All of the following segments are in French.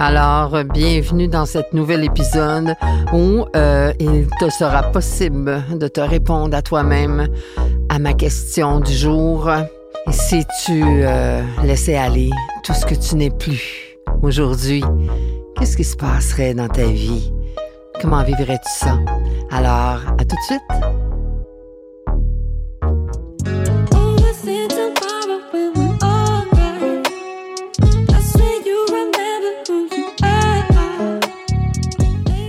Alors, bienvenue dans cet nouvel épisode où euh, il te sera possible de te répondre à toi-même à ma question du jour. Et si tu euh, laissais aller tout ce que tu n'es plus aujourd'hui, qu'est-ce qui se passerait dans ta vie? Comment vivrais-tu ça? Alors, à tout de suite!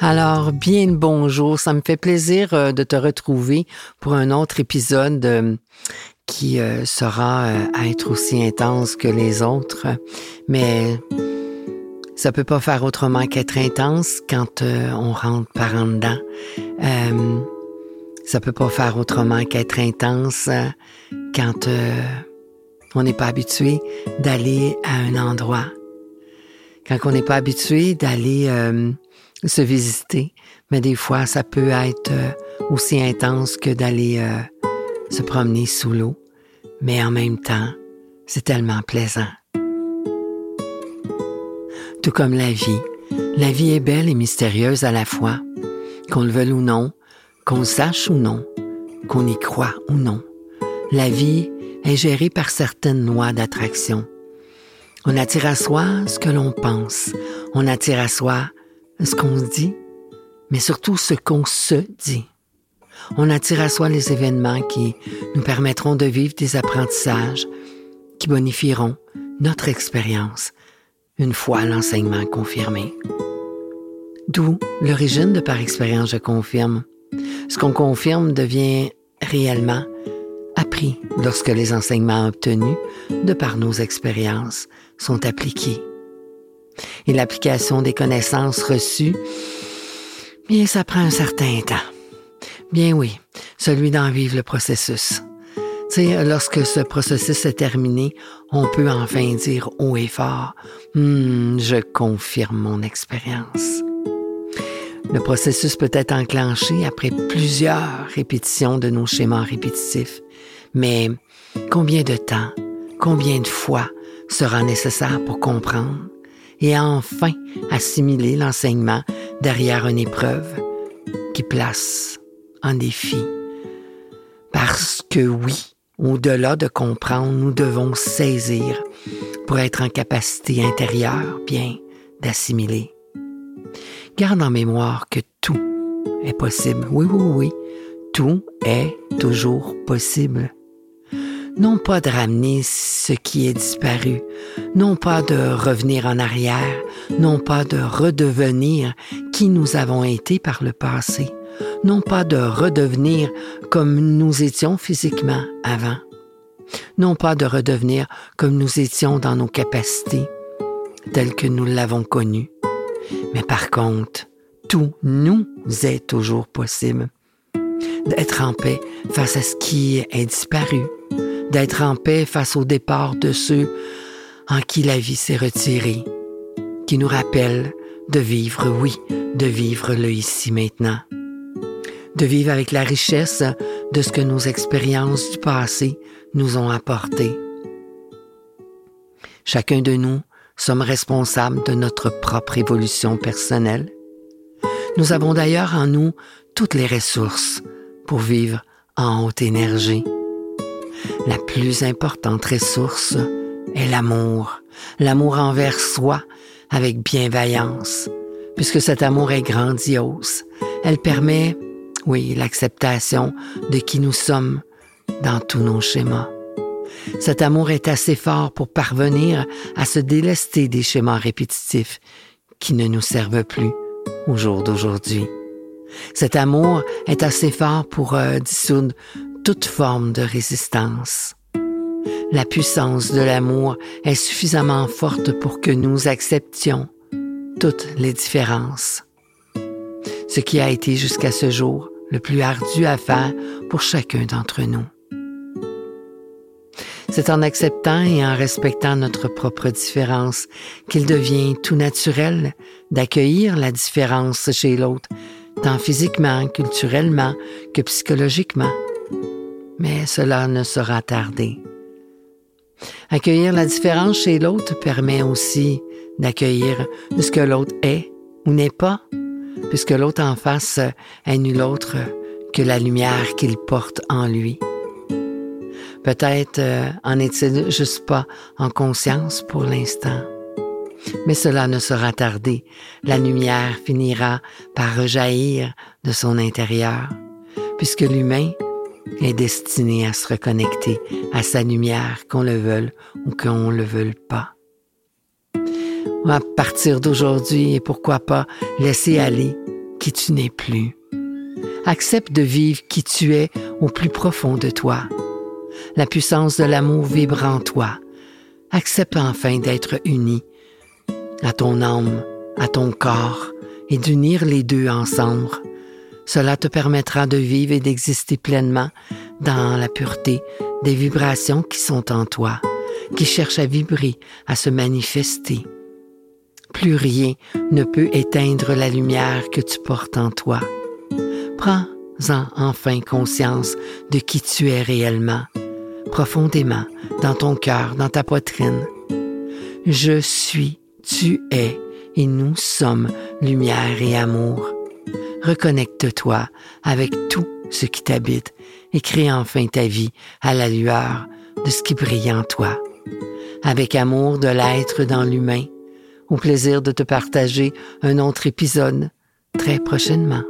Alors, bien bonjour. Ça me fait plaisir euh, de te retrouver pour un autre épisode euh, qui euh, sera à être aussi intense que les autres. Mais ça peut pas faire autrement qu'être intense quand euh, on rentre par en dedans. Euh, ça peut pas faire autrement qu'être intense euh, quand euh, on n'est pas habitué d'aller à un endroit. Quand on n'est pas habitué d'aller se visiter. Mais des fois, ça peut être aussi intense que d'aller se promener sous l'eau. Mais en même temps, c'est tellement plaisant tout comme la vie. La vie est belle et mystérieuse à la fois, qu'on le veuille ou non, qu'on sache ou non, qu'on y croit ou non. La vie est gérée par certaines lois d'attraction. On attire à soi ce que l'on pense, on attire à soi ce qu'on dit, mais surtout ce qu'on se dit. On attire à soi les événements qui nous permettront de vivre des apprentissages qui bonifieront notre expérience, une fois l'enseignement confirmé. D'où l'origine de par expérience je confirme. Ce qu'on confirme devient réellement appris lorsque les enseignements obtenus de par nos expériences sont appliqués. Et l'application des connaissances reçues, bien, ça prend un certain temps. Bien oui, celui d'en vivre le processus lorsque ce processus est terminé, on peut enfin dire haut et fort, hmm, je confirme mon expérience. Le processus peut être enclenché après plusieurs répétitions de nos schémas répétitifs. Mais combien de temps, combien de fois sera nécessaire pour comprendre et enfin assimiler l'enseignement derrière une épreuve qui place en défi? Parce que oui, au-delà de comprendre, nous devons saisir pour être en capacité intérieure, bien, d'assimiler. Garde en mémoire que tout est possible. Oui, oui, oui, tout est toujours possible. Non pas de ramener ce qui est disparu, non pas de revenir en arrière, non pas de redevenir qui nous avons été par le passé, non pas de redevenir comme nous étions physiquement avant, non pas de redevenir comme nous étions dans nos capacités, telles que nous l'avons connues, mais par contre, tout nous est toujours possible. D'être en paix face à ce qui est disparu, d'être en paix face au départ de ceux en qui la vie s'est retirée, qui nous rappellent de vivre, oui, de vivre le ici maintenant de vivre avec la richesse de ce que nos expériences du passé nous ont apporté. Chacun de nous sommes responsables de notre propre évolution personnelle. Nous avons d'ailleurs en nous toutes les ressources pour vivre en haute énergie. La plus importante ressource est l'amour, l'amour envers soi avec bienveillance, puisque cet amour est grandiose. Elle permet oui, l'acceptation de qui nous sommes dans tous nos schémas. Cet amour est assez fort pour parvenir à se délester des schémas répétitifs qui ne nous servent plus au jour d'aujourd'hui. Cet amour est assez fort pour euh, dissoudre toute forme de résistance. La puissance de l'amour est suffisamment forte pour que nous acceptions toutes les différences. Ce qui a été jusqu'à ce jour le plus ardu à faire pour chacun d'entre nous. C'est en acceptant et en respectant notre propre différence qu'il devient tout naturel d'accueillir la différence chez l'autre, tant physiquement, culturellement que psychologiquement. Mais cela ne sera tardé. Accueillir la différence chez l'autre permet aussi d'accueillir ce que l'autre est ou n'est pas, puisque l'autre en face est nul autre que la lumière qu'il porte en lui. Peut-être euh, en est-il juste pas en conscience pour l'instant. Mais cela ne sera tardé. La lumière finira par rejaillir de son intérieur, puisque l'humain est destiné à se reconnecter à sa lumière, qu'on le veuille ou qu'on le veuille pas. À partir d'aujourd'hui, et pourquoi pas laisser aller qui tu n'es plus. Accepte de vivre qui tu es au plus profond de toi la puissance de l'amour vibre en toi. Accepte enfin d'être uni à ton âme, à ton corps, et d'unir les deux ensemble. Cela te permettra de vivre et d'exister pleinement dans la pureté des vibrations qui sont en toi, qui cherchent à vibrer, à se manifester. Plus rien ne peut éteindre la lumière que tu portes en toi. Prends-en enfin conscience de qui tu es réellement profondément dans ton cœur, dans ta poitrine. Je suis, tu es, et nous sommes lumière et amour. Reconnecte-toi avec tout ce qui t'habite et crée enfin ta vie à la lueur de ce qui brille en toi. Avec amour de l'être dans l'humain, au plaisir de te partager un autre épisode très prochainement.